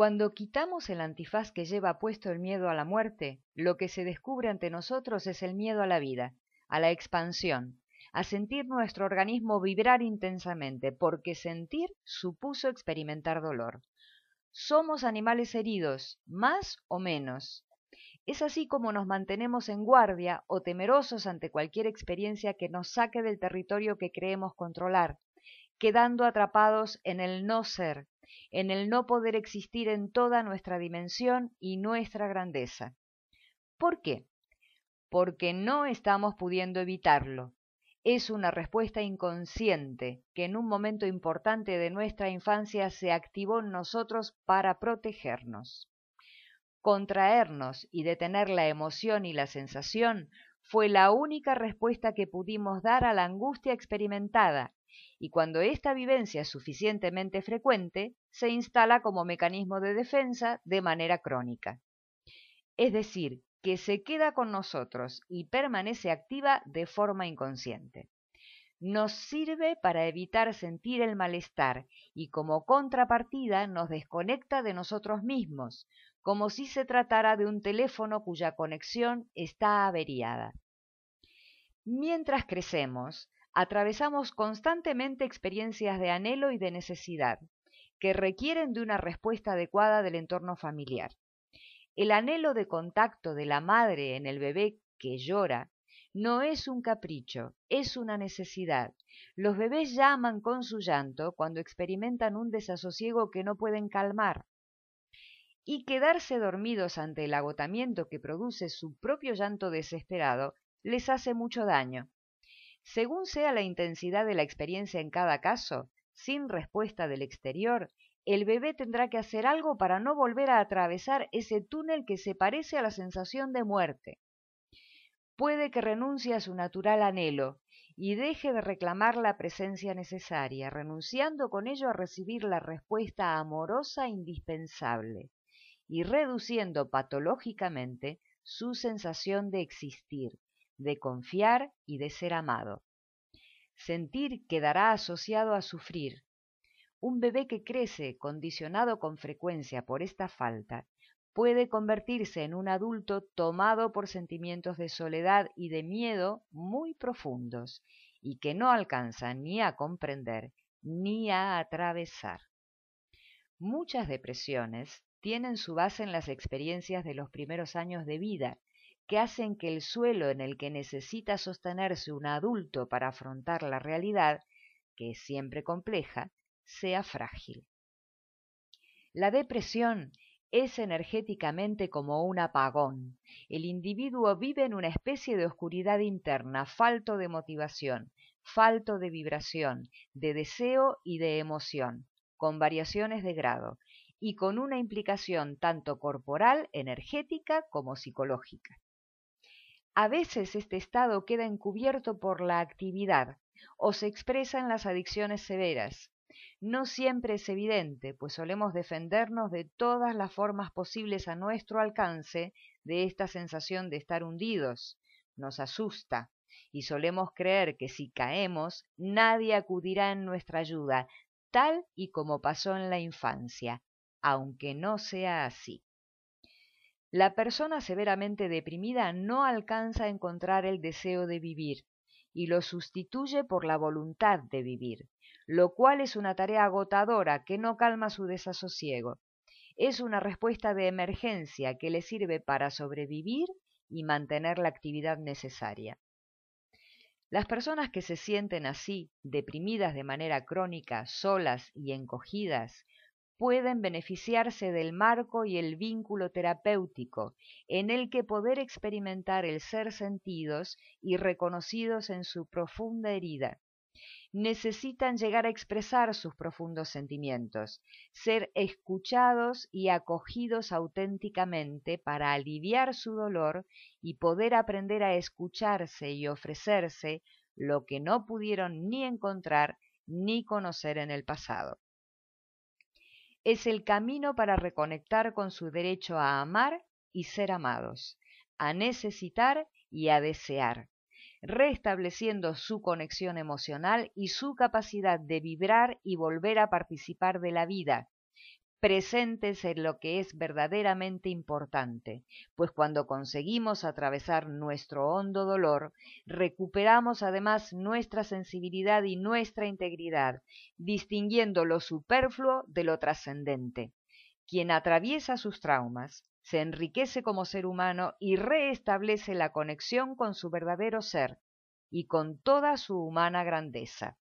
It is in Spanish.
Cuando quitamos el antifaz que lleva puesto el miedo a la muerte, lo que se descubre ante nosotros es el miedo a la vida, a la expansión, a sentir nuestro organismo vibrar intensamente, porque sentir supuso experimentar dolor. Somos animales heridos, más o menos. Es así como nos mantenemos en guardia o temerosos ante cualquier experiencia que nos saque del territorio que creemos controlar, quedando atrapados en el no ser, en el no poder existir en toda nuestra dimensión y nuestra grandeza. ¿Por qué? Porque no estamos pudiendo evitarlo. Es una respuesta inconsciente que en un momento importante de nuestra infancia se activó en nosotros para protegernos. Contraernos y detener la emoción y la sensación fue la única respuesta que pudimos dar a la angustia experimentada y cuando esta vivencia es suficientemente frecuente, se instala como mecanismo de defensa de manera crónica. Es decir, que se queda con nosotros y permanece activa de forma inconsciente. Nos sirve para evitar sentir el malestar y como contrapartida nos desconecta de nosotros mismos, como si se tratara de un teléfono cuya conexión está averiada. Mientras crecemos, atravesamos constantemente experiencias de anhelo y de necesidad, que requieren de una respuesta adecuada del entorno familiar. El anhelo de contacto de la madre en el bebé que llora no es un capricho, es una necesidad. Los bebés llaman con su llanto cuando experimentan un desasosiego que no pueden calmar. Y quedarse dormidos ante el agotamiento que produce su propio llanto desesperado les hace mucho daño. Según sea la intensidad de la experiencia en cada caso, sin respuesta del exterior, el bebé tendrá que hacer algo para no volver a atravesar ese túnel que se parece a la sensación de muerte. Puede que renuncie a su natural anhelo y deje de reclamar la presencia necesaria, renunciando con ello a recibir la respuesta amorosa indispensable y reduciendo patológicamente su sensación de existir, de confiar y de ser amado. Sentir quedará asociado a sufrir. Un bebé que crece condicionado con frecuencia por esta falta puede convertirse en un adulto tomado por sentimientos de soledad y de miedo muy profundos y que no alcanza ni a comprender ni a atravesar. Muchas depresiones tienen su base en las experiencias de los primeros años de vida que hacen que el suelo en el que necesita sostenerse un adulto para afrontar la realidad, que es siempre compleja, sea frágil. La depresión es energéticamente como un apagón. El individuo vive en una especie de oscuridad interna, falto de motivación, falto de vibración, de deseo y de emoción, con variaciones de grado, y con una implicación tanto corporal, energética como psicológica. A veces este estado queda encubierto por la actividad o se expresa en las adicciones severas. No siempre es evidente, pues solemos defendernos de todas las formas posibles a nuestro alcance de esta sensación de estar hundidos. Nos asusta y solemos creer que si caemos nadie acudirá en nuestra ayuda, tal y como pasó en la infancia, aunque no sea así. La persona severamente deprimida no alcanza a encontrar el deseo de vivir y lo sustituye por la voluntad de vivir, lo cual es una tarea agotadora que no calma su desasosiego. Es una respuesta de emergencia que le sirve para sobrevivir y mantener la actividad necesaria. Las personas que se sienten así, deprimidas de manera crónica, solas y encogidas, pueden beneficiarse del marco y el vínculo terapéutico en el que poder experimentar el ser sentidos y reconocidos en su profunda herida. Necesitan llegar a expresar sus profundos sentimientos, ser escuchados y acogidos auténticamente para aliviar su dolor y poder aprender a escucharse y ofrecerse lo que no pudieron ni encontrar ni conocer en el pasado es el camino para reconectar con su derecho a amar y ser amados, a necesitar y a desear, restableciendo su conexión emocional y su capacidad de vibrar y volver a participar de la vida, presentes en lo que es verdaderamente importante, pues cuando conseguimos atravesar nuestro hondo dolor, recuperamos además nuestra sensibilidad y nuestra integridad, distinguiendo lo superfluo de lo trascendente. Quien atraviesa sus traumas se enriquece como ser humano y reestablece la conexión con su verdadero ser y con toda su humana grandeza.